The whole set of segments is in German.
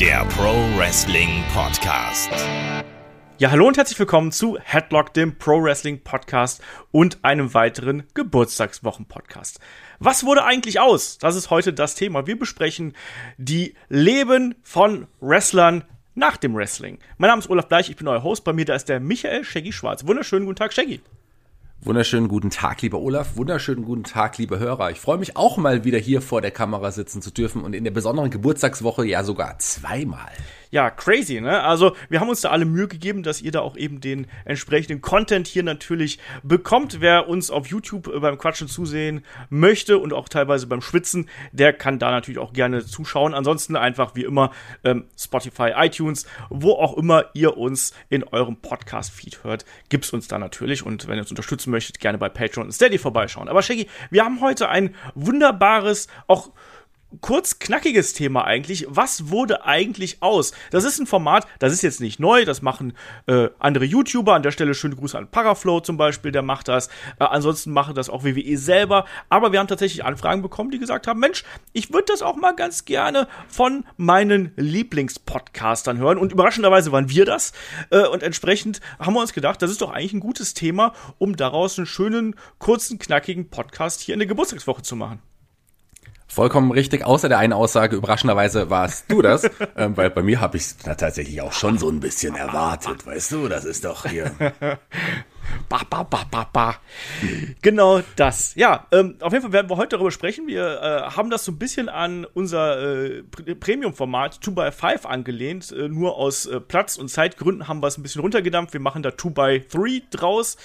der Pro Wrestling Podcast. Ja, hallo und herzlich willkommen zu Headlock, dem Pro Wrestling Podcast und einem weiteren Geburtstagswochen-Podcast. Was wurde eigentlich aus? Das ist heute das Thema. Wir besprechen die Leben von Wrestlern nach dem Wrestling. Mein Name ist Olaf Bleich, ich bin euer Host. Bei mir da ist der Michael Shaggy Schwarz. Wunderschönen guten Tag, Shaggy. Wunderschönen guten Tag, lieber Olaf. Wunderschönen guten Tag, liebe Hörer. Ich freue mich auch mal wieder hier vor der Kamera sitzen zu dürfen und in der besonderen Geburtstagswoche ja sogar zweimal ja, crazy, ne? Also, wir haben uns da alle Mühe gegeben, dass ihr da auch eben den entsprechenden Content hier natürlich bekommt. Wer uns auf YouTube äh, beim Quatschen zusehen möchte und auch teilweise beim Schwitzen, der kann da natürlich auch gerne zuschauen. Ansonsten einfach wie immer ähm, Spotify, iTunes, wo auch immer ihr uns in eurem Podcast-Feed hört, gibt's uns da natürlich. Und wenn ihr uns unterstützen möchtet, gerne bei Patreon und Steady vorbeischauen. Aber Shaggy, wir haben heute ein wunderbares, auch kurz knackiges Thema eigentlich. Was wurde eigentlich aus? Das ist ein Format, das ist jetzt nicht neu, das machen äh, andere YouTuber. An der Stelle schöne Grüße an Paraflow zum Beispiel, der macht das. Äh, ansonsten machen das auch WWE selber. Aber wir haben tatsächlich Anfragen bekommen, die gesagt haben, Mensch, ich würde das auch mal ganz gerne von meinen Lieblingspodcastern hören. Und überraschenderweise waren wir das. Äh, und entsprechend haben wir uns gedacht, das ist doch eigentlich ein gutes Thema, um daraus einen schönen, kurzen, knackigen Podcast hier in der Geburtstagswoche zu machen. Vollkommen richtig, außer der einen Aussage, überraschenderweise warst du das, ähm, weil bei mir habe ich es tatsächlich auch schon so ein bisschen erwartet, weißt du, das ist doch hier. Ba, ba, ba, ba, ba. Genau das. Ja, ähm, auf jeden Fall werden wir heute darüber sprechen. Wir äh, haben das so ein bisschen an unser äh, Premium-Format 2x5 angelehnt. Äh, nur aus äh, Platz- und Zeitgründen haben wir es ein bisschen runtergedampft. Wir machen da 2x3 draus.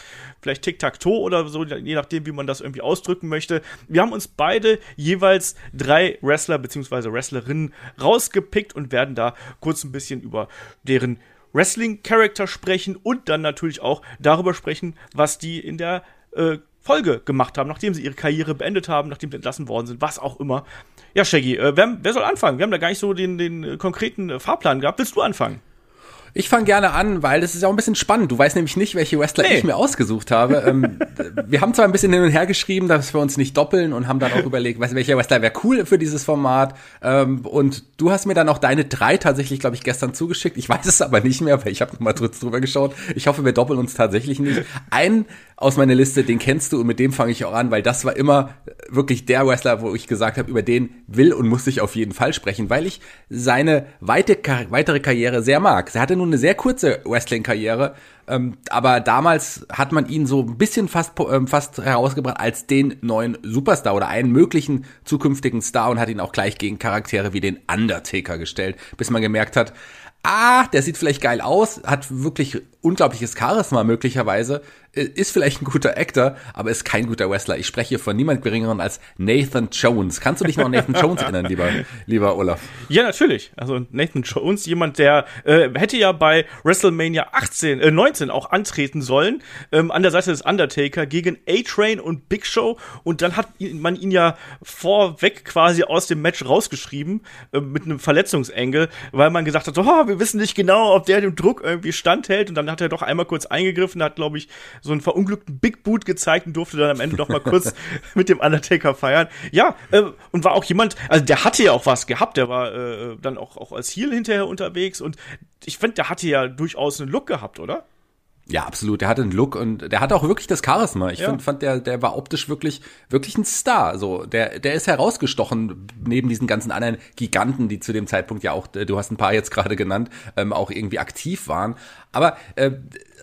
Vielleicht Tic-Tac-Toe oder so, je nachdem, wie man das irgendwie ausdrücken möchte. Wir haben uns beide jeweils drei Wrestler bzw. Wrestlerinnen rausgepickt und werden da kurz ein bisschen über deren Wrestling-Charakter sprechen und dann natürlich auch darüber sprechen, was die in der äh, Folge gemacht haben, nachdem sie ihre Karriere beendet haben, nachdem sie entlassen worden sind, was auch immer. Ja, Shaggy, äh, wer, wer, soll anfangen? Wir haben da gar nicht so den, den äh, konkreten äh, Fahrplan gehabt. Willst du anfangen? Ich fange gerne an, weil das ist ja auch ein bisschen spannend. Du weißt nämlich nicht, welche Wrestler nee. ich mir ausgesucht habe. ähm, wir haben zwar ein bisschen hin und her geschrieben, dass wir uns nicht doppeln und haben dann auch überlegt, welcher Wrestler wäre cool für dieses Format. Ähm, und du hast mir dann auch deine drei tatsächlich, glaube ich, gestern zugeschickt. Ich weiß es aber nicht mehr, weil ich habe nochmal drüber geschaut. Ich hoffe, wir doppeln uns tatsächlich nicht. Ein aus meiner Liste, den kennst du und mit dem fange ich auch an, weil das war immer wirklich der Wrestler, wo ich gesagt habe, über den will und muss ich auf jeden Fall sprechen, weil ich seine weite, weitere Karriere sehr mag. Er hatte nun eine sehr kurze Wrestling-Karriere, ähm, aber damals hat man ihn so ein bisschen fast, ähm, fast herausgebracht als den neuen Superstar oder einen möglichen zukünftigen Star und hat ihn auch gleich gegen Charaktere wie den Undertaker gestellt, bis man gemerkt hat, ah, der sieht vielleicht geil aus, hat wirklich unglaubliches Charisma möglicherweise, äh, ist vielleicht ein guter Actor, aber ist kein guter Wrestler. Ich spreche hier von niemand geringeren als Nathan Jones. Kannst du dich noch an Nathan Jones erinnern, lieber, lieber Olaf? Ja, natürlich. Also Nathan Jones, jemand, der äh, hätte ja bei WrestleMania 18, äh, 19 auch antreten sollen, ähm, an der Seite des Undertaker gegen A-Train und Big Show. Und dann hat man ihn ja vorweg quasi aus dem Match rausgeschrieben, äh, mit einem Verletzungsengel, weil man gesagt hat, so, oh, wir wissen nicht genau, ob der dem Druck irgendwie standhält. Und dann hat er doch einmal kurz eingegriffen, hat, glaube ich, so einen verunglückten Big Boot gezeigt und durfte dann am Ende doch mal kurz mit dem Undertaker feiern. Ja, äh, und war auch jemand, also der hatte ja auch was gehabt, der war äh, dann auch, auch als Heel hinterher unterwegs und ich finde, der hatte ja durchaus einen Look gehabt, oder? Ja, absolut. Der hatte einen Look und der hatte auch wirklich das Charisma. Ich ja. find, fand, der, der war optisch wirklich, wirklich ein Star. So, der, der ist herausgestochen neben diesen ganzen anderen Giganten, die zu dem Zeitpunkt ja auch, du hast ein paar jetzt gerade genannt, ähm, auch irgendwie aktiv waren. Aber äh,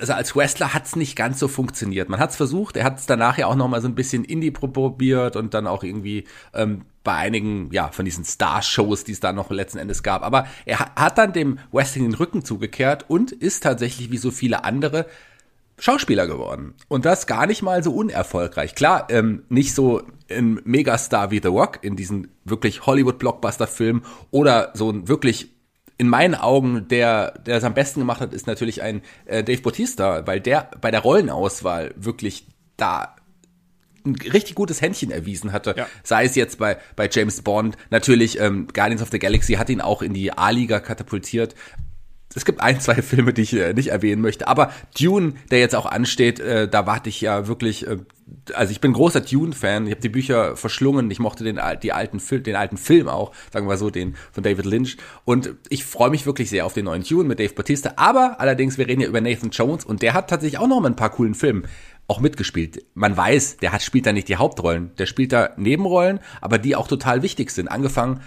also als Wrestler hat's nicht ganz so funktioniert. Man hat's versucht, er hat's danach ja auch noch mal so ein bisschen Indie probiert und dann auch irgendwie ähm, bei einigen, ja, von diesen Star-Shows, die es da noch letzten Endes gab. Aber er hat dann dem Wrestling den Rücken zugekehrt und ist tatsächlich wie so viele andere Schauspieler geworden. Und das gar nicht mal so unerfolgreich. Klar, ähm, nicht so ein Megastar wie The Rock in diesen wirklich Hollywood-Blockbuster-Filmen oder so ein wirklich in meinen Augen, der, der es am besten gemacht hat, ist natürlich ein äh, Dave Bautista, weil der bei der Rollenauswahl wirklich da ein richtig gutes Händchen erwiesen hatte. Ja. Sei es jetzt bei, bei James Bond, natürlich ähm, Guardians of the Galaxy hat ihn auch in die A-Liga katapultiert. Es gibt ein, zwei Filme, die ich äh, nicht erwähnen möchte, aber Dune, der jetzt auch ansteht, äh, da warte ich ja wirklich, äh, also ich bin großer Dune-Fan, ich habe die Bücher verschlungen, ich mochte den, die alten Film, den alten Film auch, sagen wir so, den von David Lynch. Und ich freue mich wirklich sehr auf den neuen Dune mit Dave Bautista, aber allerdings, wir reden ja über Nathan Jones und der hat tatsächlich auch noch mal ein paar coolen Filmen auch mitgespielt. Man weiß, der hat spielt da nicht die Hauptrollen, der spielt da Nebenrollen, aber die auch total wichtig sind. Angefangen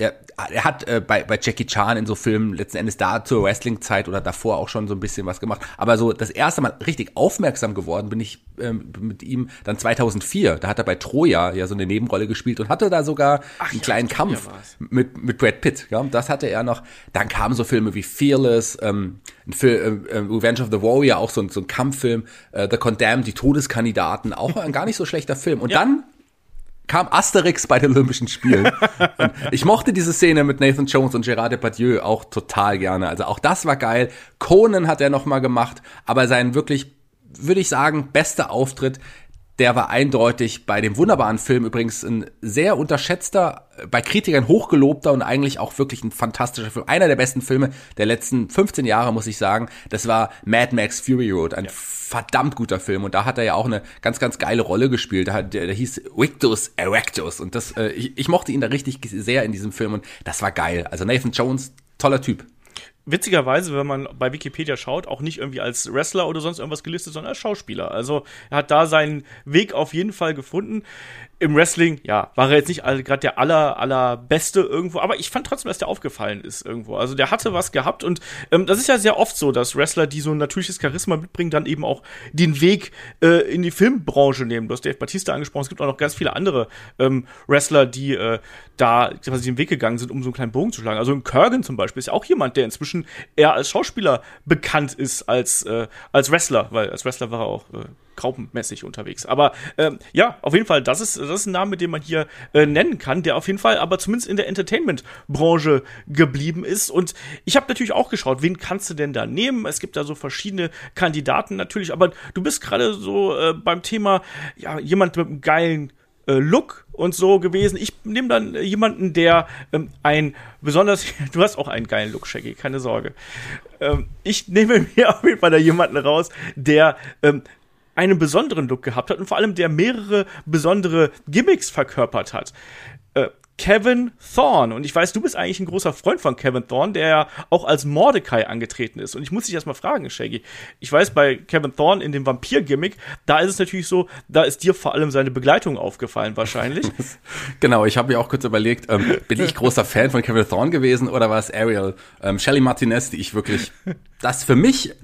er, er hat äh, bei, bei Jackie Chan in so Filmen letzten Endes da zur Wrestling-Zeit oder davor auch schon so ein bisschen was gemacht. Aber so das erste Mal richtig aufmerksam geworden bin ich ähm, mit ihm dann 2004. Da hat er bei Troja ja so eine Nebenrolle gespielt und hatte da sogar Ach, einen ja, kleinen Kampf mit, mit Brad Pitt. Ja, das hatte er noch. Dann kamen so Filme wie Fearless, ähm, ein Film, äh, äh, Revenge of the Warrior, auch so, ein so ein Kampffilm, äh, The Condemned, die Todeskandidaten, auch ein gar nicht so schlechter Film. Und ja. dann kam Asterix bei den Olympischen Spielen. ich mochte diese Szene mit Nathan Jones und Gerard Depardieu auch total gerne. Also auch das war geil. Conan hat er noch mal gemacht, aber sein wirklich, würde ich sagen, bester Auftritt der war eindeutig bei dem wunderbaren Film übrigens ein sehr unterschätzter, bei Kritikern hochgelobter und eigentlich auch wirklich ein fantastischer Film. Einer der besten Filme der letzten 15 Jahre, muss ich sagen. Das war Mad Max Fury Road, ein ja. verdammt guter Film. Und da hat er ja auch eine ganz, ganz geile Rolle gespielt. Der, der, der hieß Victus Erectus. Und das, äh, ich, ich mochte ihn da richtig sehr in diesem Film und das war geil. Also Nathan Jones, toller Typ witzigerweise, wenn man bei Wikipedia schaut, auch nicht irgendwie als Wrestler oder sonst irgendwas gelistet, sondern als Schauspieler. Also er hat da seinen Weg auf jeden Fall gefunden im Wrestling, ja, war er jetzt nicht gerade der aller, allerbeste irgendwo, aber ich fand trotzdem, dass der aufgefallen ist irgendwo. Also der hatte was gehabt und ähm, das ist ja sehr oft so, dass Wrestler, die so ein natürliches Charisma mitbringen, dann eben auch den Weg äh, in die Filmbranche nehmen. Du hast Dave Batista angesprochen, es gibt auch noch ganz viele andere ähm, Wrestler, die äh, da quasi den Weg gegangen sind, um so einen kleinen Bogen zu schlagen. Also ein Kurgan zum Beispiel ist ja auch jemand, der inzwischen eher als Schauspieler bekannt ist als, äh, als Wrestler, weil als Wrestler war er auch äh, graupenmäßig unterwegs. Aber ähm, ja, auf jeden Fall, das ist, das ist ein Name, den man hier äh, nennen kann, der auf jeden Fall aber zumindest in der Entertainment-Branche geblieben ist. Und ich habe natürlich auch geschaut, wen kannst du denn da nehmen? Es gibt da so verschiedene Kandidaten natürlich, aber du bist gerade so äh, beim Thema, ja, jemand mit einem geilen äh, Look und so gewesen. Ich nehme dann jemanden, der ähm, ein besonders, du hast auch einen geilen Look, Shaggy, keine Sorge. Ähm, ich nehme mir auf jeden Fall da jemanden raus, der ähm, einen besonderen Look gehabt hat und vor allem der mehrere besondere Gimmicks verkörpert hat. Äh, Kevin Thorne. Und ich weiß, du bist eigentlich ein großer Freund von Kevin Thorne, der ja auch als Mordecai angetreten ist. Und ich muss dich erstmal fragen, Shaggy. Ich weiß, bei Kevin Thorne in dem Vampir-Gimmick, da ist es natürlich so, da ist dir vor allem seine Begleitung aufgefallen, wahrscheinlich. genau, ich habe mir auch kurz überlegt, ähm, bin ich großer Fan von Kevin Thorne gewesen oder war es Ariel? Ähm, Shelly Martinez, die ich wirklich, das für mich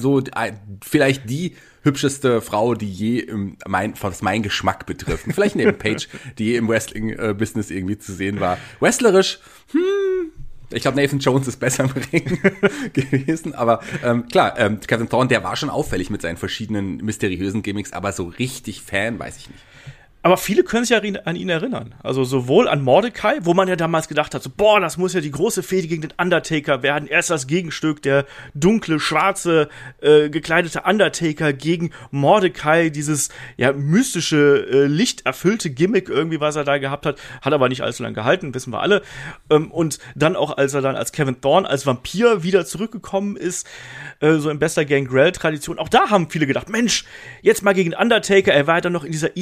so äh, vielleicht die hübscheste Frau, die je im, mein, was mein Geschmack betrifft. vielleicht neben Paige, die je im Wrestling-Business irgendwie zu sehen war. Wrestlerisch, hm, ich glaube, Nathan Jones ist besser im Ring gewesen, aber ähm, klar, ähm, Kevin Thorne, der war schon auffällig mit seinen verschiedenen mysteriösen Gimmicks, aber so richtig Fan weiß ich nicht. Aber viele können sich ja an ihn erinnern. Also sowohl an Mordecai, wo man ja damals gedacht hat, so, boah, das muss ja die große Fehde gegen den Undertaker werden. Erst das Gegenstück, der dunkle, schwarze, äh, gekleidete Undertaker gegen Mordecai, dieses ja mystische, äh, lichterfüllte Gimmick irgendwie, was er da gehabt hat. Hat aber nicht allzu lange gehalten, wissen wir alle. Ähm, und dann auch, als er dann als Kevin Thorne, als Vampir wieder zurückgekommen ist, äh, so in bester Gangrel-Tradition. Auch da haben viele gedacht, Mensch, jetzt mal gegen Undertaker. Er war ja dann noch in dieser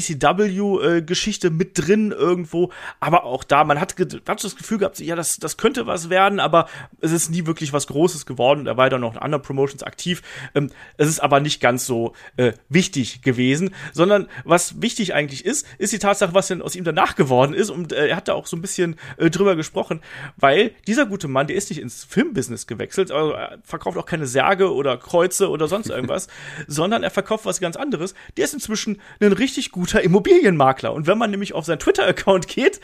ECW-Geschichte mit drin irgendwo. Aber auch da, man hat, hat das Gefühl gehabt, ja, das, das könnte was werden, aber es ist nie wirklich was Großes geworden. Er war dann noch in anderen Promotions aktiv. Ähm, es ist aber nicht ganz so äh, wichtig gewesen, sondern was wichtig eigentlich ist, ist die Tatsache, was denn aus ihm danach geworden ist. Und äh, er hat da auch so ein bisschen äh, drüber gesprochen, weil dieser gute Mann, der ist nicht ins Filmbusiness gewechselt, also er verkauft auch keine Särge oder Kreuze oder sonst irgendwas, sondern er verkauft was ganz anderes. Der ist inzwischen ein richtig guter Immobilienmakler. Und wenn man nämlich auf seinen Twitter-Account geht,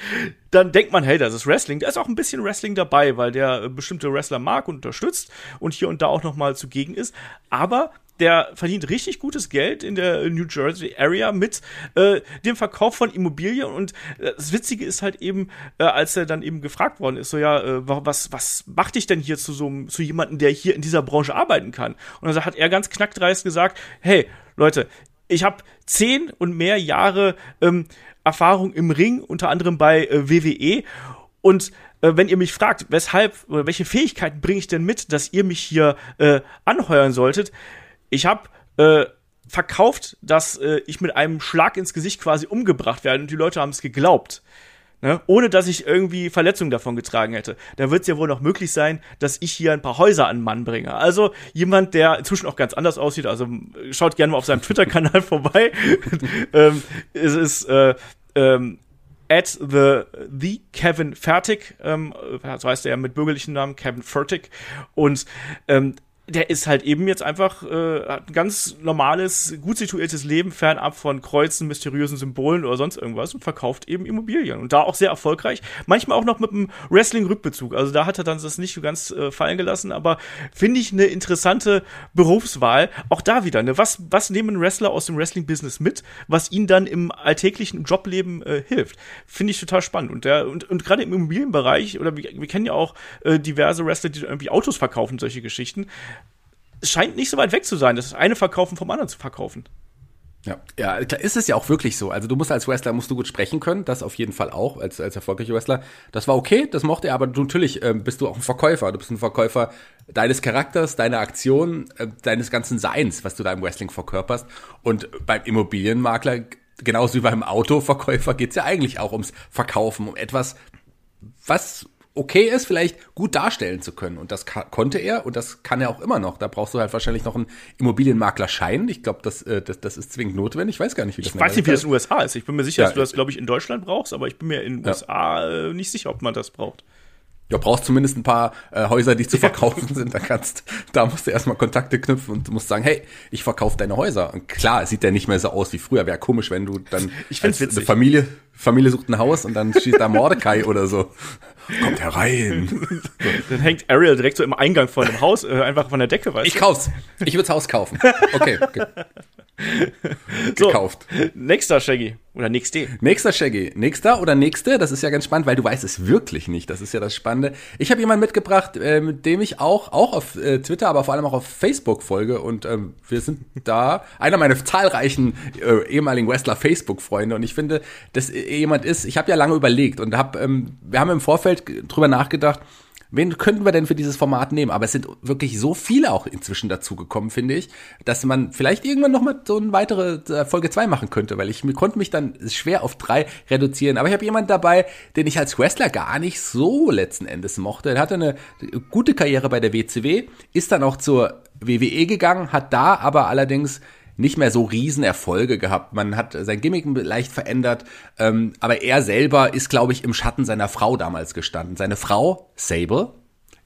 dann denkt man, hey, das ist Wrestling. Da ist auch ein bisschen Wrestling dabei, weil der bestimmte Wrestler mag und unterstützt und hier und da auch noch mal zugegen ist. Aber der verdient richtig gutes Geld in der New Jersey Area mit äh, dem Verkauf von Immobilien. Und äh, das Witzige ist halt eben, äh, als er dann eben gefragt worden ist, so ja, äh, was, was macht dich denn hier zu so zu jemandem, der hier in dieser Branche arbeiten kann? Und dann hat er ganz knackdreist gesagt, hey, Leute, ich habe zehn und mehr Jahre ähm, Erfahrung im Ring, unter anderem bei äh, WWE. Und äh, wenn ihr mich fragt, weshalb oder welche Fähigkeiten bringe ich denn mit, dass ihr mich hier äh, anheuern solltet, ich habe äh, verkauft, dass äh, ich mit einem Schlag ins Gesicht quasi umgebracht werde und die Leute haben es geglaubt. Ne? Ohne dass ich irgendwie Verletzungen davon getragen hätte. Da wird es ja wohl noch möglich sein, dass ich hier ein paar Häuser an Mann bringe. Also jemand, der inzwischen auch ganz anders aussieht, also schaut gerne mal auf seinem Twitter-Kanal vorbei. ähm, es ist äh, ähm, at the, the Kevin Fertig, ähm, so heißt er ja mit bürgerlichen Namen, Kevin Fertig. Und ähm, der ist halt eben jetzt einfach äh, hat ein ganz normales, gut situiertes Leben, fernab von Kreuzen, mysteriösen Symbolen oder sonst irgendwas und verkauft eben Immobilien. Und da auch sehr erfolgreich. Manchmal auch noch mit einem Wrestling-Rückbezug. Also da hat er dann das nicht so ganz äh, fallen gelassen, aber finde ich eine interessante Berufswahl. Auch da wieder, ne? Was, was nehmen Wrestler aus dem Wrestling-Business mit, was ihnen dann im alltäglichen Jobleben äh, hilft? Finde ich total spannend. Und, der, und, und gerade im Immobilienbereich, oder wir, wir kennen ja auch äh, diverse Wrestler, die irgendwie Autos verkaufen, solche Geschichten es scheint nicht so weit weg zu sein, das eine verkaufen vom anderen zu verkaufen. Ja, ja, ist es ja auch wirklich so. Also du musst als Wrestler musst du gut sprechen können, das auf jeden Fall auch als als erfolgreicher Wrestler. Das war okay, das mochte er, aber du, natürlich äh, bist du auch ein Verkäufer. Du bist ein Verkäufer deines Charakters, deiner Aktion, äh, deines ganzen Seins, was du da im Wrestling verkörperst. Und beim Immobilienmakler genauso wie beim Autoverkäufer geht's ja eigentlich auch ums Verkaufen, um etwas, was okay ist, vielleicht gut darstellen zu können. Und das konnte er und das kann er auch immer noch. Da brauchst du halt wahrscheinlich noch einen Immobilienmaklerschein. Ich glaube, das, äh, das, das ist zwingend notwendig. Ich weiß gar nicht, wie das Ich weiß nicht, wie das in den USA ist. Ich bin mir sicher, ja, dass du das, glaube ich, in Deutschland brauchst, aber ich bin mir in den ja. USA äh, nicht sicher, ob man das braucht. Ja, brauchst zumindest ein paar äh, Häuser, die zu verkaufen sind. Da kannst, da musst du erstmal Kontakte knüpfen und du musst sagen, hey, ich verkaufe deine Häuser. Und klar, sieht der nicht mehr so aus wie früher. Wäre komisch, wenn du dann ich als witzig. Familie, Familie sucht ein Haus und dann steht da Mordecai oder so. Kommt herein. Dann hängt Ariel direkt so im Eingang von dem Haus, äh, einfach von der Decke, weißt Ich kauf's. Ich würd's Haus kaufen. Okay. okay. Gekauft. So, nächster Shaggy. Oder nächste. Nächster Shaggy. Nächster oder nächste? Das ist ja ganz spannend, weil du weißt es wirklich nicht. Das ist ja das Spannende. Ich habe jemanden mitgebracht, äh, mit dem ich auch, auch auf äh, Twitter, aber vor allem auch auf Facebook folge. Und ähm, wir sind da einer meiner zahlreichen äh, ehemaligen Wrestler-Facebook-Freunde. Und ich finde, dass jemand ist, ich habe ja lange überlegt und hab, ähm, wir haben im Vorfeld drüber nachgedacht, wen könnten wir denn für dieses Format nehmen? Aber es sind wirklich so viele auch inzwischen dazugekommen, finde ich, dass man vielleicht irgendwann noch mal so eine weitere äh, Folge 2 machen könnte, weil ich mir konnte mich dann schwer auf drei reduzieren. Aber ich habe jemanden dabei, den ich als Wrestler gar nicht so letzten Endes mochte. Er hatte eine gute Karriere bei der WCW, ist dann auch zur WWE gegangen, hat da aber allerdings nicht mehr so Riesenerfolge gehabt. Man hat sein Gimmick leicht verändert, ähm, aber er selber ist, glaube ich, im Schatten seiner Frau damals gestanden. Seine Frau, Sable,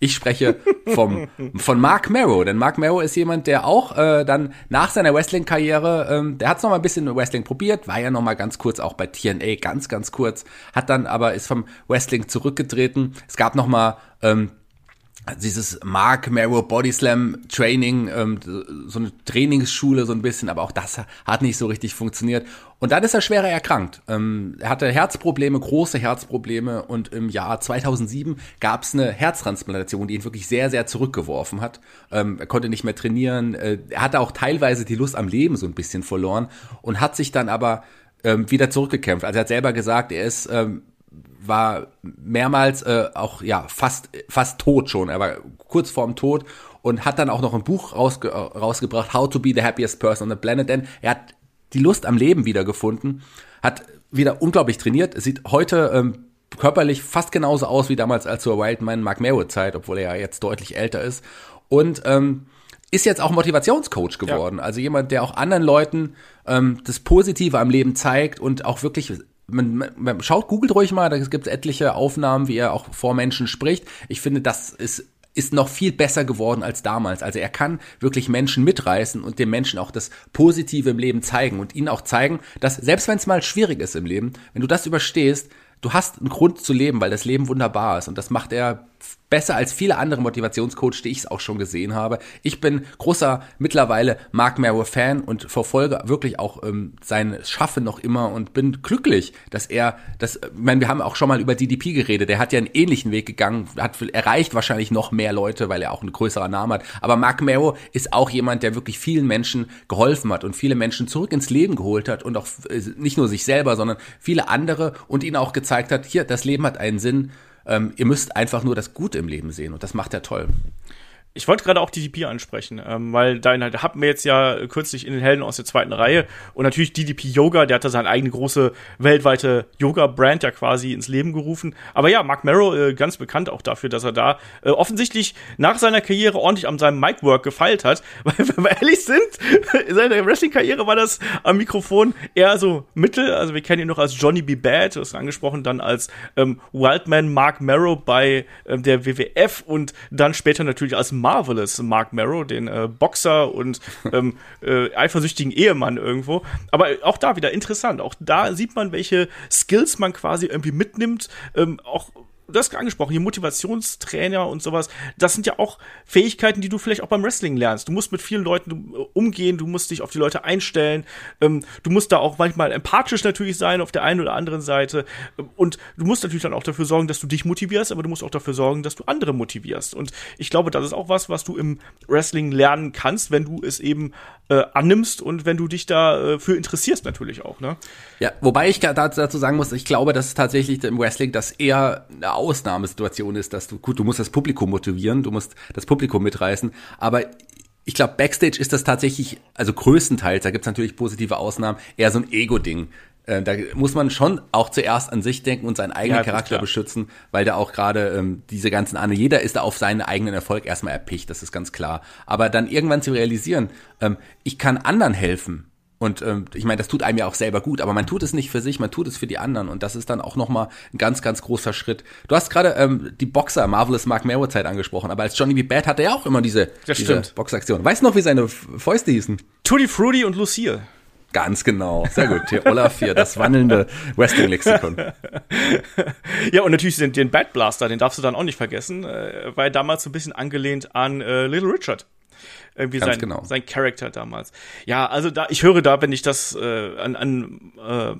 ich spreche vom, von Mark Marrow, denn Mark Marrow ist jemand, der auch äh, dann nach seiner Wrestling-Karriere, ähm, der hat es noch mal ein bisschen Wrestling probiert, war ja noch mal ganz kurz auch bei TNA, ganz, ganz kurz, hat dann aber ist vom Wrestling zurückgetreten. Es gab noch mal ähm, dieses Mark Marrow Body Slam Training, ähm, so eine Trainingsschule so ein bisschen, aber auch das hat nicht so richtig funktioniert. Und dann ist er schwerer erkrankt. Ähm, er hatte Herzprobleme, große Herzprobleme und im Jahr 2007 gab es eine Herztransplantation, die ihn wirklich sehr, sehr zurückgeworfen hat. Ähm, er konnte nicht mehr trainieren. Äh, er hatte auch teilweise die Lust am Leben so ein bisschen verloren und hat sich dann aber ähm, wieder zurückgekämpft. Also er hat selber gesagt, er ist ähm, war mehrmals äh, auch ja fast fast tot schon. Er war kurz vorm Tod und hat dann auch noch ein Buch rausge rausgebracht, How to be the happiest person on the planet. Denn er hat die Lust am Leben wiedergefunden, hat wieder unglaublich trainiert, sieht heute ähm, körperlich fast genauso aus wie damals als zur Wildman Mark Merritt Zeit, obwohl er ja jetzt deutlich älter ist und ähm, ist jetzt auch Motivationscoach geworden. Ja. Also jemand, der auch anderen Leuten ähm, das Positive am Leben zeigt und auch wirklich man, man schaut, googelt ruhig mal, da gibt es etliche Aufnahmen, wie er auch vor Menschen spricht. Ich finde, das ist ist noch viel besser geworden als damals. Also er kann wirklich Menschen mitreißen und den Menschen auch das Positive im Leben zeigen und ihnen auch zeigen, dass selbst wenn es mal schwierig ist im Leben, wenn du das überstehst, du hast einen Grund zu leben, weil das Leben wunderbar ist und das macht er besser als viele andere Motivationscoach, die ich es auch schon gesehen habe. Ich bin großer mittlerweile Mark Marrow Fan und verfolge wirklich auch ähm, sein Schaffen noch immer und bin glücklich, dass er das, ich meine, wir haben auch schon mal über DDP geredet, der hat ja einen ähnlichen Weg gegangen, hat erreicht wahrscheinlich noch mehr Leute, weil er auch ein größerer Name hat, aber Mark Marrow ist auch jemand, der wirklich vielen Menschen geholfen hat und viele Menschen zurück ins Leben geholt hat und auch äh, nicht nur sich selber, sondern viele andere und ihnen auch gezeigt hat, hier, das Leben hat einen Sinn, Ähm, ihr müsst einfach nur das Gute im Leben sehen und das macht er toll. Ich wollte gerade auch DDP ansprechen, ähm, weil da hatten wir jetzt ja kürzlich in den Helden aus der zweiten Reihe und natürlich DDP Yoga, der hat da seine eigene große weltweite Yoga-Brand ja quasi ins Leben gerufen. Aber ja, Mark Merrow äh, ganz bekannt auch dafür, dass er da äh, offensichtlich nach seiner Karriere ordentlich an seinem Mic-Work gefeilt hat. Weil, wenn wir ehrlich sind, in seiner Wrestling-Karriere war das am Mikrofon eher so mittel. Also wir kennen ihn noch als Johnny B. Bad, du hast angesprochen, dann als ähm, Wildman Mark Merrow bei ähm, der WWF und dann später natürlich als Marvelous Mark Marrow, den äh, Boxer und ähm, äh, eifersüchtigen Ehemann irgendwo. Aber auch da wieder interessant. Auch da sieht man, welche Skills man quasi irgendwie mitnimmt. Ähm, auch du hast angesprochen, hier Motivationstrainer und sowas, das sind ja auch Fähigkeiten, die du vielleicht auch beim Wrestling lernst. Du musst mit vielen Leuten äh, umgehen, du musst dich auf die Leute einstellen, ähm, du musst da auch manchmal empathisch natürlich sein auf der einen oder anderen Seite ähm, und du musst natürlich dann auch dafür sorgen, dass du dich motivierst, aber du musst auch dafür sorgen, dass du andere motivierst. Und ich glaube, das ist auch was, was du im Wrestling lernen kannst, wenn du es eben äh, annimmst und wenn du dich dafür äh, interessierst natürlich auch. Ne? Ja, wobei ich dazu sagen muss, ich glaube, dass tatsächlich im Wrestling das eher Ausnahmesituation ist, dass du, gut, du musst das Publikum motivieren, du musst das Publikum mitreißen, aber ich glaube, Backstage ist das tatsächlich, also größtenteils, da gibt's natürlich positive Ausnahmen, eher so ein Ego-Ding. Äh, da muss man schon auch zuerst an sich denken und seinen eigenen ja, Charakter beschützen, weil da auch gerade ähm, diese ganzen Anne, jeder ist da auf seinen eigenen Erfolg erstmal erpicht, das ist ganz klar. Aber dann irgendwann zu realisieren, ähm, ich kann anderen helfen, und ähm, ich meine, das tut einem ja auch selber gut, aber man tut es nicht für sich, man tut es für die anderen. Und das ist dann auch nochmal ein ganz, ganz großer Schritt. Du hast gerade ähm, die Boxer Marvelous Mark Merrow Zeit angesprochen, aber als Johnny B. Bad hatte er auch immer diese, das diese Boxaktion. Weißt du noch, wie seine Fäuste hießen? Tutti Fruity und Lucille. Ganz genau. Sehr gut. Hier Olaf hier, das wandelnde Wrestling-Lexikon. ja, und natürlich den, den Bad Blaster, den darfst du dann auch nicht vergessen, äh, weil damals so ein bisschen angelehnt an äh, Little Richard irgendwie Ganz sein, genau. sein Charakter damals. Ja, also da, ich höre da, wenn ich das äh, an, an äh,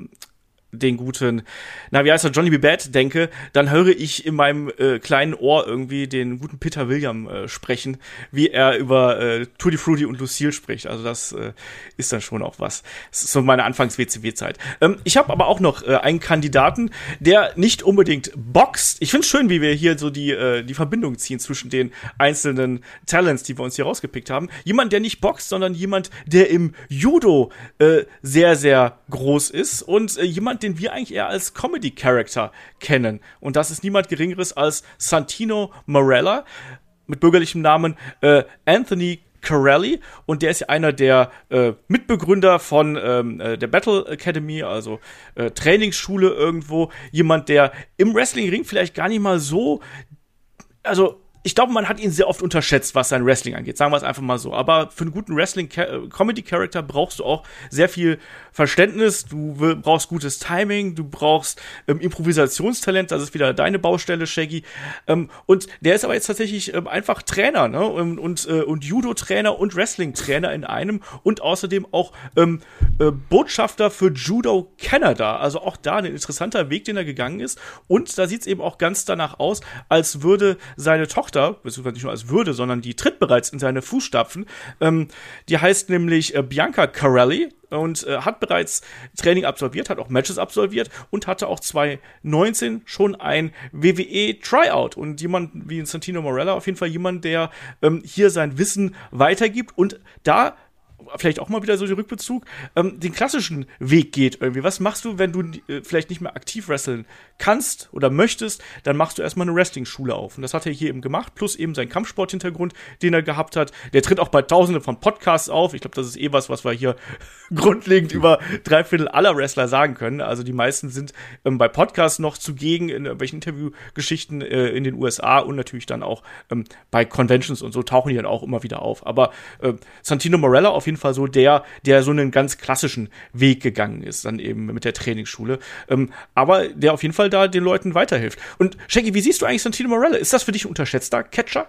den guten, na, wie heißt er, Johnny B. Bad denke, dann höre ich in meinem äh, kleinen Ohr irgendwie den guten Peter William äh, sprechen, wie er über äh, Tutti Frutti und Lucille spricht. Also das äh, ist dann schon auch was. Das ist so meine Anfangs-WCW-Zeit. Ähm, ich habe aber auch noch äh, einen Kandidaten, der nicht unbedingt boxt. Ich finde es schön, wie wir hier so die, äh, die Verbindung ziehen zwischen den einzelnen Talents, die wir uns hier rausgepickt haben. Jemand, der nicht boxt, sondern jemand, der im Judo äh, sehr, sehr groß ist und äh, jemand, den wir eigentlich eher als Comedy-Character kennen. Und das ist niemand Geringeres als Santino Morella mit bürgerlichem Namen äh, Anthony Corelli und der ist ja einer der äh, Mitbegründer von ähm, äh, der Battle Academy, also äh, Trainingsschule irgendwo. Jemand, der im Wrestling-Ring vielleicht gar nicht mal so, also ich glaube, man hat ihn sehr oft unterschätzt, was sein Wrestling angeht. Sagen wir es einfach mal so. Aber für einen guten Wrestling-Comedy-Character brauchst du auch sehr viel Verständnis. Du brauchst gutes Timing. Du brauchst ähm, Improvisationstalent. Das ist wieder deine Baustelle, Shaggy. Ähm, und der ist aber jetzt tatsächlich ähm, einfach Trainer, ne? Und, und, äh, und Judo-Trainer und Wrestling-Trainer in einem. Und außerdem auch ähm, äh, Botschafter für Judo Canada. Also auch da ein interessanter Weg, den er gegangen ist. Und da sieht es eben auch ganz danach aus, als würde seine Tochter Tochter, beziehungsweise nicht nur als Würde, sondern die tritt bereits in seine Fußstapfen. Ähm, die heißt nämlich äh, Bianca Carelli und äh, hat bereits Training absolviert, hat auch Matches absolviert und hatte auch 2019 schon ein WWE Tryout und jemand wie Santino Morella auf jeden Fall jemand, der ähm, hier sein Wissen weitergibt und da vielleicht auch mal wieder so den Rückbezug, ähm, den klassischen Weg geht irgendwie. Was machst du, wenn du äh, vielleicht nicht mehr aktiv wresteln kannst oder möchtest? Dann machst du erstmal eine Wrestling-Schule auf. Und das hat er hier eben gemacht, plus eben sein Kampfsport-Hintergrund, den er gehabt hat. Der tritt auch bei Tausende von Podcasts auf. Ich glaube, das ist eh was, was wir hier grundlegend über drei Viertel aller Wrestler sagen können. Also die meisten sind ähm, bei Podcasts noch zugegen, in irgendwelchen Interviewgeschichten äh, in den USA und natürlich dann auch ähm, bei Conventions und so tauchen die dann auch immer wieder auf. Aber äh, Santino Morella auf jeden Fall Fall so der, der so einen ganz klassischen Weg gegangen ist, dann eben mit der Trainingsschule. Ähm, aber der auf jeden Fall da den Leuten weiterhilft. Und Shaggy, wie siehst du eigentlich Santino Morella? Ist das für dich ein unterschätzter Catcher?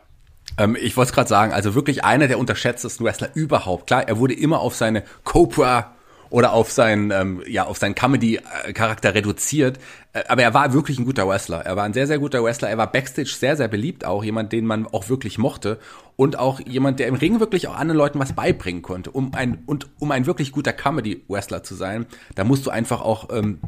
Ähm, ich wollte es gerade sagen, also wirklich einer der unterschätztesten Wrestler überhaupt. Klar, er wurde immer auf seine Cobra oder auf seinen, ähm, ja, auf seinen Comedy-Charakter reduziert. Äh, aber er war wirklich ein guter Wrestler. Er war ein sehr, sehr guter Wrestler. Er war Backstage sehr, sehr beliebt auch. Jemand, den man auch wirklich mochte. Und auch jemand, der im Ring wirklich auch anderen Leuten was beibringen konnte. Um ein, und um ein wirklich guter Comedy-Wrestler zu sein, da musst du einfach auch, ähm,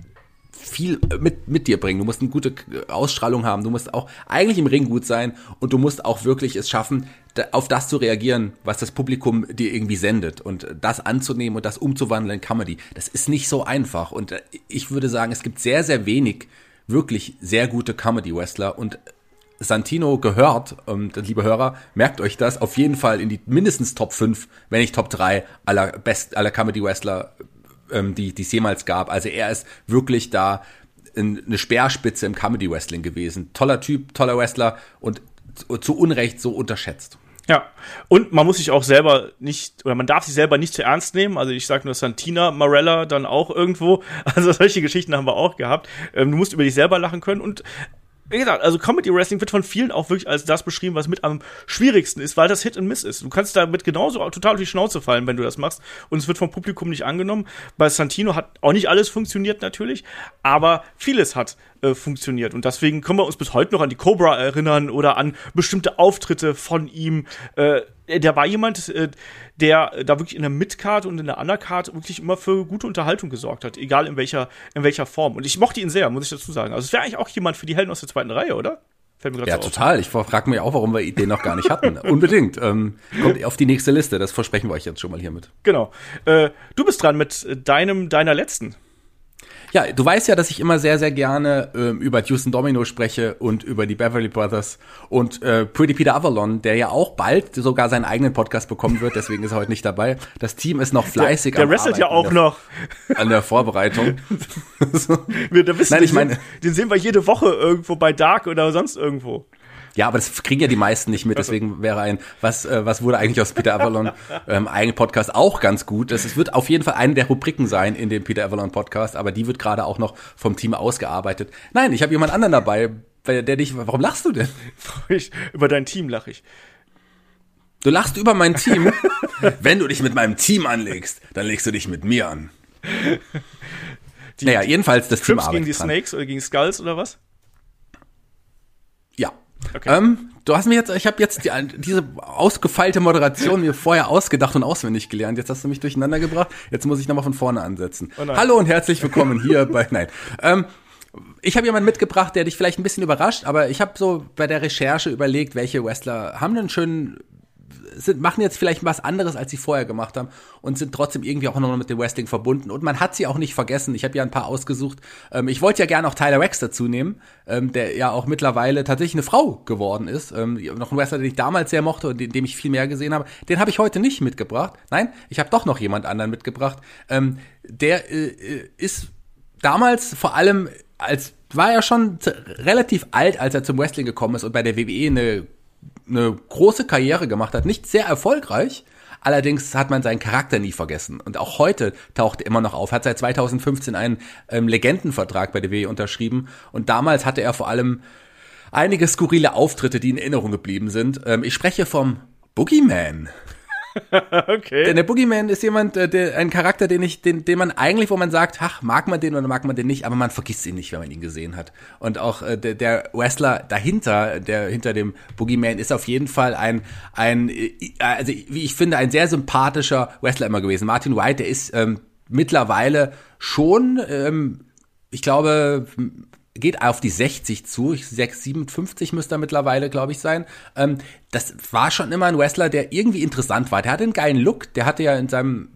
viel mit, mit dir bringen. Du musst eine gute Ausstrahlung haben. Du musst auch eigentlich im Ring gut sein und du musst auch wirklich es schaffen, auf das zu reagieren, was das Publikum dir irgendwie sendet und das anzunehmen und das umzuwandeln in Comedy. Das ist nicht so einfach und äh, ich würde sagen, es gibt sehr, sehr wenig wirklich sehr gute Comedy-Wrestler und Santino gehört, ähm, liebe Hörer, merkt euch das, auf jeden Fall in die mindestens Top 5, wenn nicht Top 3 aller Best, aller Comedy-Wrestler, ähm, die, die es jemals gab. Also er ist wirklich da eine Speerspitze im Comedy-Wrestling gewesen. Toller Typ, toller Wrestler und zu Unrecht so unterschätzt. Ja, und man muss sich auch selber nicht, oder man darf sich selber nicht zu ernst nehmen. Also ich sage nur Santina Marella dann auch irgendwo. Also solche Geschichten haben wir auch gehabt. Ähm, du musst über dich selber lachen können und wie gesagt, also Comedy Wrestling wird von vielen auch wirklich als das beschrieben, was mit am schwierigsten ist, weil das Hit and Miss ist. Du kannst damit genauso total auf die Schnauze fallen, wenn du das machst. Und es wird vom Publikum nicht angenommen. Bei Santino hat auch nicht alles funktioniert natürlich, aber vieles hat äh, funktioniert. Und deswegen können wir uns bis heute noch an die Cobra erinnern oder an bestimmte Auftritte von ihm. Äh, der war jemand, äh, der da wirklich in der Midcard und in der Undercard wirklich immer für gute Unterhaltung gesorgt hat, egal in welcher, in welcher Form. Und ich mochte ihn sehr, muss ich dazu sagen. Also es wäre eigentlich auch jemand für die Helden aus der zweiten Reihe, oder? ja, so total. Ich frage mich auch, warum wir den noch gar nicht hatten. Unbedingt. Ähm, kommt auf die nächste Liste. Das versprechen wir euch jetzt schon mal hiermit. Genau. Äh, du bist dran mit deinem, deiner letzten. Ja, du weißt ja, dass ich immer sehr, sehr gerne ähm, über Houston Domino spreche und über die Beverly Brothers und äh, Pretty Peter Avalon, der ja auch bald sogar seinen eigenen Podcast bekommen wird, deswegen ist er heute nicht dabei. Das Team ist noch fleißig. Der, der wrestelt ja auch der, noch. An der Vorbereitung. wir, da wissen, Nein, ich meine, den sehen wir jede Woche irgendwo bei Dark oder sonst irgendwo. Ja, aber das kriegen ja die meisten nicht mit, deswegen wäre ein, was, äh, was wurde eigentlich aus Peter Avalon ähm, eigenen Podcast auch ganz gut. Das es wird auf jeden Fall eine der Rubriken sein in dem Peter Avalon Podcast, aber die wird gerade auch noch vom Team ausgearbeitet. Nein, ich habe jemand anderen dabei, der dich, warum lachst du denn? Ich, über dein Team lache ich. Du lachst über mein Team? Wenn du dich mit meinem Team anlegst, dann legst du dich mit mir an. Die, naja, jedenfalls das Trips Team gegen die dran. Snakes oder gegen Skulls oder was? Okay. Ähm, du hast mir jetzt, ich habe jetzt die, diese ausgefeilte Moderation mir vorher ausgedacht und auswendig gelernt. Jetzt hast du mich durcheinander gebracht. Jetzt muss ich nochmal von vorne ansetzen. Oh Hallo und herzlich willkommen hier bei, nein. Ähm, ich habe jemanden mitgebracht, der dich vielleicht ein bisschen überrascht, aber ich habe so bei der Recherche überlegt, welche Wrestler haben einen schönen sind, machen jetzt vielleicht was anderes, als sie vorher gemacht haben und sind trotzdem irgendwie auch noch mit dem Wrestling verbunden. Und man hat sie auch nicht vergessen. Ich habe ja ein paar ausgesucht. Ähm, ich wollte ja gerne auch Tyler Rex dazu nehmen, ähm, der ja auch mittlerweile tatsächlich eine Frau geworden ist. Ähm, noch ein Wrestler, den ich damals sehr mochte und in dem ich viel mehr gesehen habe. Den habe ich heute nicht mitgebracht. Nein, ich habe doch noch jemand anderen mitgebracht. Ähm, der äh, ist damals vor allem als war ja schon relativ alt, als er zum Wrestling gekommen ist und bei der WWE eine eine große Karriere gemacht hat, nicht sehr erfolgreich, Allerdings hat man seinen Charakter nie vergessen. Und auch heute taucht er immer noch auf. Hat seit 2015 einen ähm, Legendenvertrag bei der WWE unterschrieben. Und damals hatte er vor allem einige skurrile Auftritte, die in Erinnerung geblieben sind. Ähm, ich spreche vom Boogeyman. okay. Denn der Boogeyman ist jemand, äh, der, ein Charakter, den ich, den, den man eigentlich, wo man sagt, ach, mag man den oder mag man den nicht, aber man vergisst ihn nicht, wenn man ihn gesehen hat. Und auch äh, der, der Wrestler dahinter, der hinter dem Boogeyman, ist auf jeden Fall ein, ein, äh, also wie ich finde, ein sehr sympathischer Wrestler immer gewesen. Martin White, der ist ähm, mittlerweile schon, ähm, ich glaube, geht auf die 60 zu. 6, 57 müsste er mittlerweile, glaube ich, sein. Ähm, das war schon immer ein Wrestler, der irgendwie interessant war. Der hatte einen geilen Look. Der hatte ja in seinem,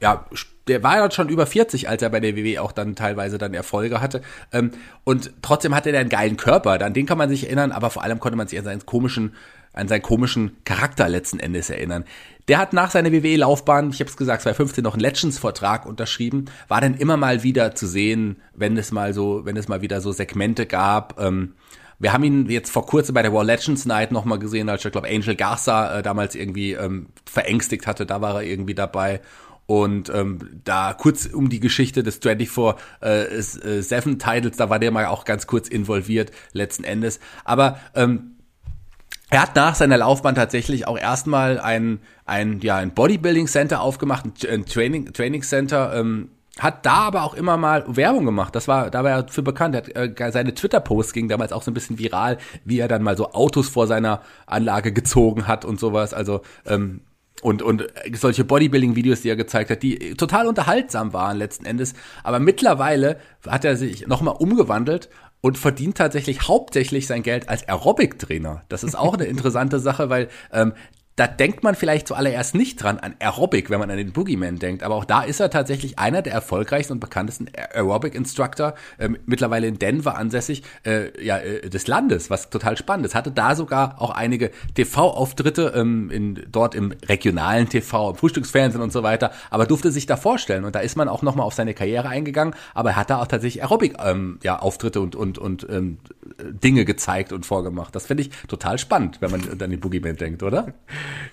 ja, der war ja schon über 40, als er bei der WWE auch dann teilweise dann Erfolge hatte. Ähm, und trotzdem hatte er einen geilen Körper. An den kann man sich erinnern, aber vor allem konnte man sich an seinen komischen an seinen komischen Charakter letzten Endes erinnern. Der hat nach seiner WWE-Laufbahn, ich habe es gesagt, 2015 noch einen Legends-Vertrag unterschrieben, war dann immer mal wieder zu sehen, wenn es mal so, wenn es mal wieder so Segmente gab. Ähm, wir haben ihn jetzt vor kurzem bei der War Legends Night nochmal gesehen, als ich glaube Angel Garza äh, damals irgendwie ähm, verängstigt hatte, da war er irgendwie dabei. Und ähm, da kurz um die Geschichte des 24 äh, 7 Titles, da war der mal auch ganz kurz involviert, letzten Endes. Aber ähm, er hat nach seiner Laufbahn tatsächlich auch erstmal ein, ein, ja, ein Bodybuilding Center aufgemacht, ein Training, Training Center, ähm, hat da aber auch immer mal Werbung gemacht. Das war, da war er für bekannt. Er hat, äh, seine Twitter-Posts ging damals auch so ein bisschen viral, wie er dann mal so Autos vor seiner Anlage gezogen hat und sowas. Also ähm, und, und solche Bodybuilding-Videos, die er gezeigt hat, die total unterhaltsam waren letzten Endes. Aber mittlerweile hat er sich nochmal umgewandelt und verdient tatsächlich hauptsächlich sein Geld als Aerobic-Trainer. Das ist auch eine interessante Sache, weil ähm, da denkt man vielleicht zuallererst nicht dran an Aerobic, wenn man an den Boogeyman denkt. Aber auch da ist er tatsächlich einer der erfolgreichsten und bekanntesten Aerobic-Instructor, äh, mittlerweile in Denver ansässig, äh, ja, äh, des Landes, was total spannend ist. Hatte da sogar auch einige TV-Auftritte ähm, in, dort im regionalen TV, im Frühstücksfernsehen und so weiter, aber durfte sich da vorstellen. Und da ist man auch nochmal auf seine Karriere eingegangen, aber er hat da auch tatsächlich Aerobic-Auftritte ähm, ja, und, und, und ähm, Dinge gezeigt und vorgemacht. Das finde ich total spannend, wenn man an den Boogeyman denkt, oder?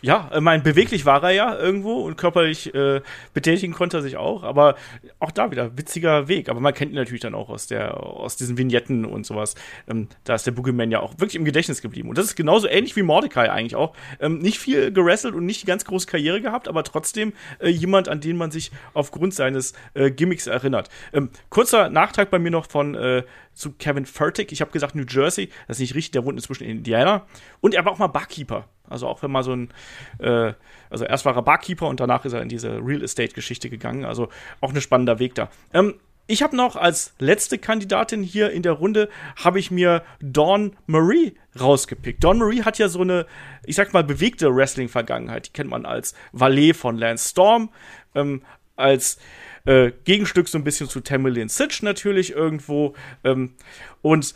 Ja, ich meine, beweglich war er ja irgendwo und körperlich äh, betätigen konnte er sich auch, aber auch da wieder witziger Weg. Aber man kennt ihn natürlich dann auch aus der, aus diesen Vignetten und sowas. Ähm, da ist der Boogeyman ja auch wirklich im Gedächtnis geblieben. Und das ist genauso ähnlich wie Mordecai eigentlich auch. Ähm, nicht viel gerasselt und nicht die ganz große Karriere gehabt, aber trotzdem äh, jemand, an den man sich aufgrund seines äh, Gimmicks erinnert. Ähm, kurzer Nachtrag bei mir noch von äh, zu Kevin Furtick. Ich habe gesagt New Jersey, das ist nicht richtig, der wohnt inzwischen in Indiana. Und er war auch mal Barkeeper. Also auch wenn mal so ein, äh, also erst war er Barkeeper und danach ist er in diese Real Estate-Geschichte gegangen. Also auch ein spannender Weg da. Ähm, ich habe noch als letzte Kandidatin hier in der Runde, habe ich mir Dawn Marie rausgepickt. Dawn Marie hat ja so eine, ich sag mal, bewegte Wrestling-Vergangenheit. Die kennt man als Valet von Lance Storm, ähm, als äh, Gegenstück so ein bisschen zu Tamilin Sitch natürlich irgendwo. Ähm, und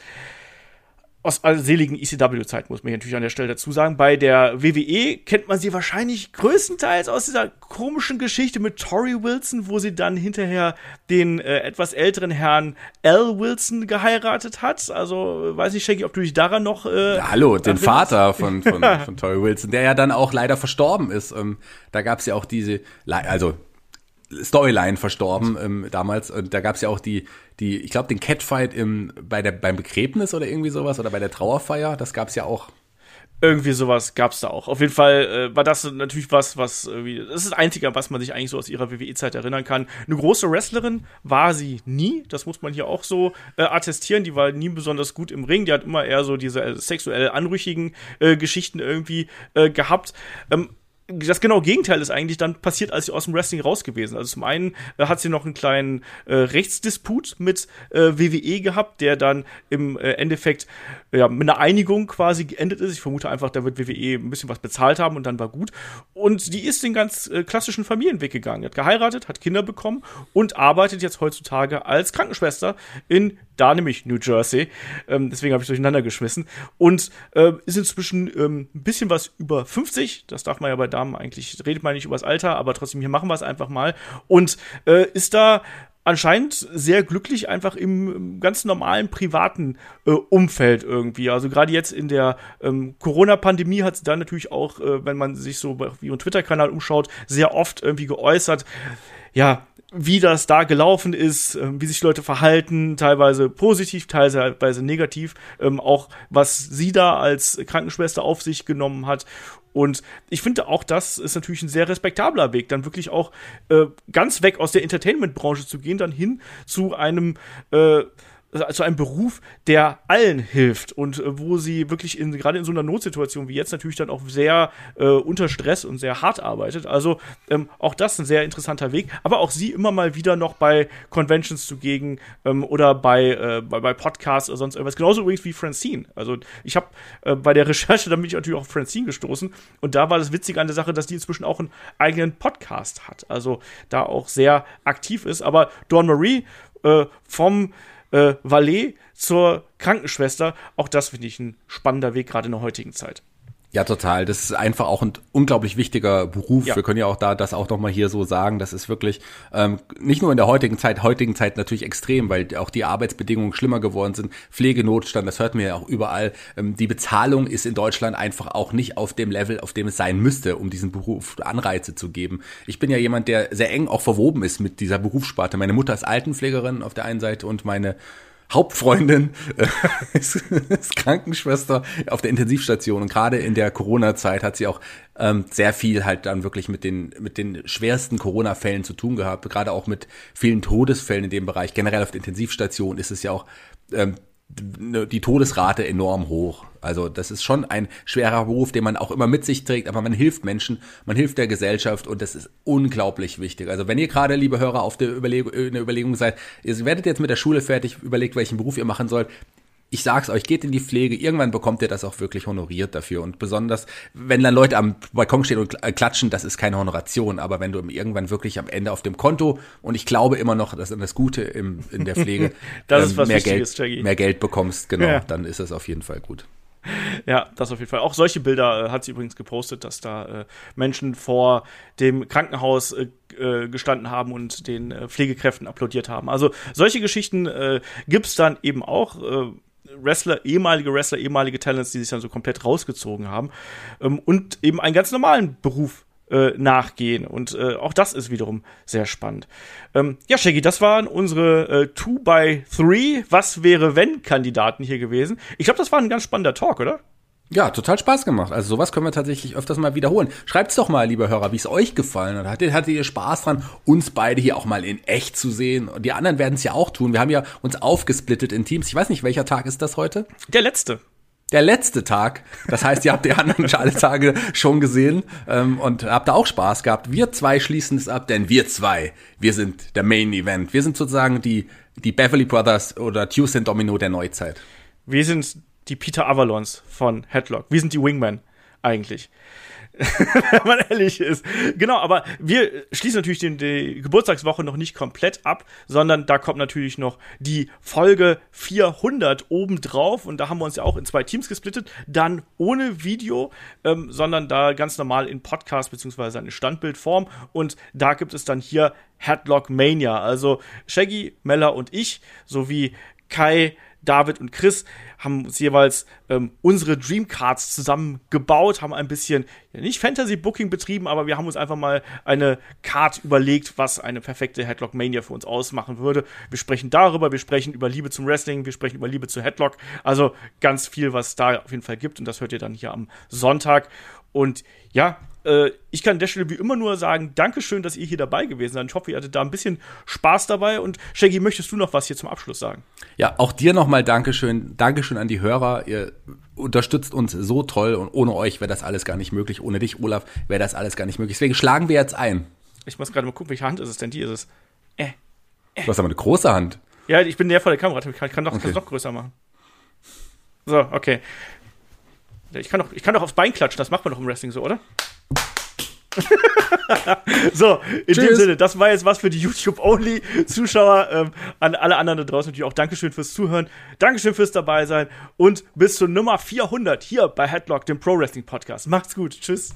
aus aller seligen ECW-Zeit, muss man hier natürlich an der Stelle dazu sagen. Bei der WWE kennt man sie wahrscheinlich größtenteils aus dieser komischen Geschichte mit Tori Wilson, wo sie dann hinterher den äh, etwas älteren Herrn Al Wilson geheiratet hat. Also, weiß ich, Shaggy, ob du dich daran noch. Äh, ja, hallo, den Vater von, von, von Tori Wilson, der ja dann auch leider verstorben ist. Ähm, da gab es ja auch diese, also Storyline verstorben ähm, damals. Und da gab es ja auch die, die, ich glaube, den Catfight im, bei der, beim Begräbnis oder irgendwie sowas oder bei der Trauerfeier. Das gab es ja auch. Irgendwie sowas gab es da auch. Auf jeden Fall äh, war das natürlich was, was irgendwie, das ist das Einzige, was man sich eigentlich so aus ihrer WWE-Zeit erinnern kann. Eine große Wrestlerin war sie nie, das muss man hier auch so äh, attestieren. Die war nie besonders gut im Ring, die hat immer eher so diese äh, sexuell anrüchigen äh, Geschichten irgendwie äh, gehabt. Ähm, das genau Gegenteil ist eigentlich dann passiert, als sie aus dem Wrestling raus gewesen. Also zum einen äh, hat sie noch einen kleinen äh, Rechtsdisput mit äh, WWE gehabt, der dann im äh, Endeffekt ja, mit einer Einigung quasi geendet ist. Ich vermute einfach, da wird WWE ein bisschen was bezahlt haben und dann war gut. Und die ist den ganz äh, klassischen Familienweg gegangen. Hat geheiratet, hat Kinder bekommen und arbeitet jetzt heutzutage als Krankenschwester in da nämlich New Jersey. Ähm, deswegen habe ich durcheinander geschmissen. Und äh, ist inzwischen ähm, ein bisschen was über 50. Das darf man ja bei Damen eigentlich, redet man nicht über das Alter, aber trotzdem, hier machen wir es einfach mal. Und äh, ist da anscheinend sehr glücklich einfach im ganz normalen privaten äh, Umfeld irgendwie. Also gerade jetzt in der ähm, Corona-Pandemie hat sie dann natürlich auch, äh, wenn man sich so wie ihren Twitter-Kanal umschaut, sehr oft irgendwie geäußert. Ja, wie das da gelaufen ist, ähm, wie sich Leute verhalten, teilweise positiv, teilweise negativ, ähm, auch was sie da als Krankenschwester auf sich genommen hat. Und ich finde auch, das ist natürlich ein sehr respektabler Weg, dann wirklich auch äh, ganz weg aus der Entertainment-Branche zu gehen, dann hin zu einem äh, also einem Beruf, der allen hilft und äh, wo sie wirklich in, gerade in so einer Notsituation wie jetzt natürlich dann auch sehr äh, unter Stress und sehr hart arbeitet. Also ähm, auch das ein sehr interessanter Weg. Aber auch sie immer mal wieder noch bei Conventions zugegen ähm, oder bei, äh, bei, bei, Podcasts oder sonst irgendwas. Genauso übrigens wie Francine. Also ich habe äh, bei der Recherche, da bin ich natürlich auch auf Francine gestoßen und da war das Witzige an der Sache, dass die inzwischen auch einen eigenen Podcast hat. Also da auch sehr aktiv ist. Aber Dawn Marie äh, vom äh, Valet zur Krankenschwester. Auch das finde ich ein spannender Weg, gerade in der heutigen Zeit. Ja, total. Das ist einfach auch ein unglaublich wichtiger Beruf. Ja. Wir können ja auch da das auch nochmal hier so sagen. Das ist wirklich ähm, nicht nur in der heutigen Zeit, heutigen Zeit natürlich extrem, weil auch die Arbeitsbedingungen schlimmer geworden sind. Pflegenotstand, das hört man ja auch überall. Ähm, die Bezahlung ist in Deutschland einfach auch nicht auf dem Level, auf dem es sein müsste, um diesen Beruf Anreize zu geben. Ich bin ja jemand, der sehr eng auch verwoben ist mit dieser Berufssparte. Meine Mutter ist Altenpflegerin auf der einen Seite und meine Hauptfreundin äh, ist, ist Krankenschwester auf der Intensivstation und gerade in der Corona-Zeit hat sie auch ähm, sehr viel halt dann wirklich mit den mit den schwersten Corona-Fällen zu tun gehabt, gerade auch mit vielen Todesfällen in dem Bereich. Generell auf der Intensivstation ist es ja auch ähm, die Todesrate enorm hoch. Also das ist schon ein schwerer Beruf, den man auch immer mit sich trägt, aber man hilft Menschen, man hilft der Gesellschaft und das ist unglaublich wichtig. Also wenn ihr gerade, liebe Hörer, auf der Überlegung, in der Überlegung seid, ihr werdet jetzt mit der Schule fertig, überlegt, welchen Beruf ihr machen sollt, ich sag's euch, geht in die Pflege, irgendwann bekommt ihr das auch wirklich honoriert dafür. Und besonders, wenn dann Leute am Balkon stehen und klatschen, das ist keine Honoration. Aber wenn du irgendwann wirklich am Ende auf dem Konto, und ich glaube immer noch, dass das Gute im, in der Pflege das ähm, mehr, Geld, mehr Geld bekommst, genau, ja. dann ist es auf jeden Fall gut. Ja, das auf jeden Fall. Auch solche Bilder äh, hat sie übrigens gepostet, dass da äh, Menschen vor dem Krankenhaus äh, äh gestanden haben und den äh, Pflegekräften applaudiert haben. Also solche Geschichten äh, gibt's dann eben auch. Wrestler, ehemalige Wrestler, ehemalige Talents, die sich dann so komplett rausgezogen haben ähm, und eben einen ganz normalen Beruf äh, nachgehen. Und äh, auch das ist wiederum sehr spannend. Ähm, ja, Shaggy, das waren unsere 2x3 äh, Was wäre wenn Kandidaten hier gewesen. Ich glaube, das war ein ganz spannender Talk, oder? Ja, total Spaß gemacht. Also sowas können wir tatsächlich öfters mal wiederholen. Schreibt's doch mal, lieber Hörer, wie es euch gefallen hat. Hattet, hattet ihr Spaß dran, uns beide hier auch mal in echt zu sehen? Und die anderen werden es ja auch tun. Wir haben ja uns aufgesplittet in Teams. Ich weiß nicht, welcher Tag ist das heute? Der letzte. Der letzte Tag. Das heißt, ihr habt die anderen alle Tage schon gesehen ähm, und habt da auch Spaß gehabt. Wir zwei schließen es ab, denn wir zwei, wir sind der Main Event. Wir sind sozusagen die, die Beverly Brothers oder Tuesday Domino der Neuzeit. Wir sind die Peter Avalons von Headlock. Wir sind die Wingmen eigentlich. Wenn man ehrlich ist. Genau, aber wir schließen natürlich den, die Geburtstagswoche noch nicht komplett ab, sondern da kommt natürlich noch die Folge 400 obendrauf und da haben wir uns ja auch in zwei Teams gesplittet, dann ohne Video, ähm, sondern da ganz normal in Podcast beziehungsweise eine Standbildform und da gibt es dann hier Headlock Mania, also Shaggy, Mella und ich sowie Kai, David und Chris haben uns jeweils ähm, unsere Dreamcards zusammengebaut, haben ein bisschen, ja, nicht Fantasy-Booking betrieben, aber wir haben uns einfach mal eine Card überlegt, was eine perfekte Headlock Mania für uns ausmachen würde. Wir sprechen darüber, wir sprechen über Liebe zum Wrestling, wir sprechen über Liebe zu Headlock. Also ganz viel, was da auf jeden Fall gibt und das hört ihr dann hier am Sonntag. Und ja, äh, ich kann an der Stelle wie immer nur sagen, Dankeschön, dass ihr hier dabei gewesen seid. Ich hoffe, ihr hattet da ein bisschen Spaß dabei. Und Shaggy, möchtest du noch was hier zum Abschluss sagen? Ja, auch dir nochmal Dankeschön. Dankeschön an die Hörer. Ihr unterstützt uns so toll und ohne euch wäre das alles gar nicht möglich. Ohne dich, Olaf, wäre das alles gar nicht möglich. Deswegen schlagen wir jetzt ein. Ich muss gerade mal gucken, welche Hand ist es denn? Die ist es. Äh, äh. Du hast aber eine große Hand. Ja, ich bin näher vor der Kamera. Ich kann, doch, okay. noch größer machen. So, okay. Ich kann, doch, ich kann doch aufs Bein klatschen, das macht man doch im Wrestling so, oder? so, in Tschüss. dem Sinne, das war jetzt was für die YouTube-Only-Zuschauer. Ähm, an alle anderen da draußen natürlich auch Dankeschön fürs Zuhören. Dankeschön fürs dabei sein und bis zur Nummer 400 hier bei Headlock, dem Pro Wrestling Podcast. Macht's gut. Tschüss.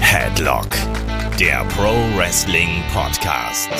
Headlock, der Pro Wrestling Podcast.